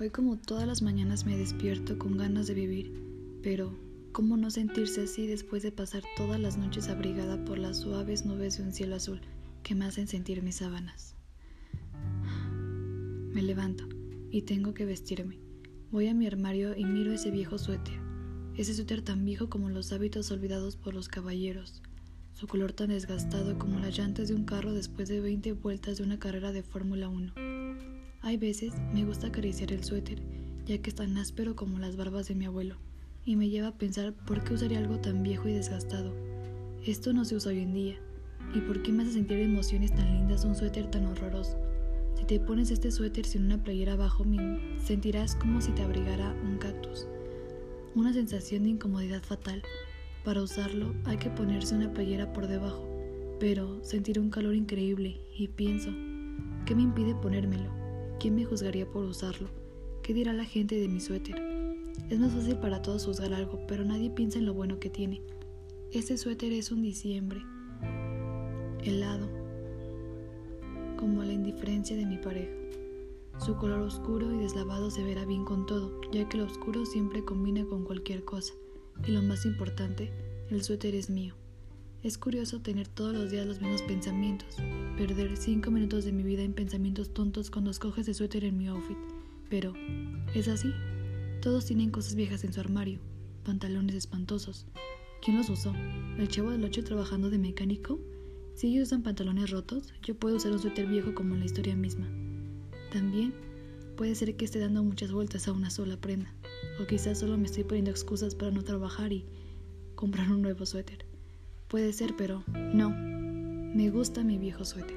Hoy como todas las mañanas me despierto con ganas de vivir, pero ¿cómo no sentirse así después de pasar todas las noches abrigada por las suaves nubes de un cielo azul que me hacen sentir mis sábanas? Me levanto y tengo que vestirme. Voy a mi armario y miro ese viejo suéter, ese suéter tan viejo como los hábitos olvidados por los caballeros, su color tan desgastado como las llantas de un carro después de 20 vueltas de una carrera de Fórmula 1. Hay veces me gusta acariciar el suéter, ya que es tan áspero como las barbas de mi abuelo, y me lleva a pensar por qué usaría algo tan viejo y desgastado. Esto no se usa hoy en día, y por qué me hace sentir emociones tan lindas un suéter tan horroroso. Si te pones este suéter sin una playera abajo, sentirás como si te abrigara un cactus. Una sensación de incomodidad fatal. Para usarlo hay que ponerse una playera por debajo, pero sentir un calor increíble y pienso, ¿qué me impide ponérmelo? ¿Quién me juzgaría por usarlo? ¿Qué dirá la gente de mi suéter? Es más fácil para todos juzgar algo, pero nadie piensa en lo bueno que tiene. Este suéter es un diciembre, helado, como la indiferencia de mi pareja. Su color oscuro y deslavado se verá bien con todo, ya que lo oscuro siempre combina con cualquier cosa. Y lo más importante, el suéter es mío. Es curioso tener todos los días los mismos pensamientos, perder cinco minutos de mi vida en pensamientos tontos cuando escoges de suéter en mi outfit. Pero, ¿es así? Todos tienen cosas viejas en su armario, pantalones espantosos. ¿Quién los usó? ¿El chavo del ocho trabajando de mecánico? Si ellos usan pantalones rotos, yo puedo usar un suéter viejo como en la historia misma. También puede ser que esté dando muchas vueltas a una sola prenda, o quizás solo me estoy poniendo excusas para no trabajar y comprar un nuevo suéter. Puede ser, pero no. Me gusta mi viejo suéter.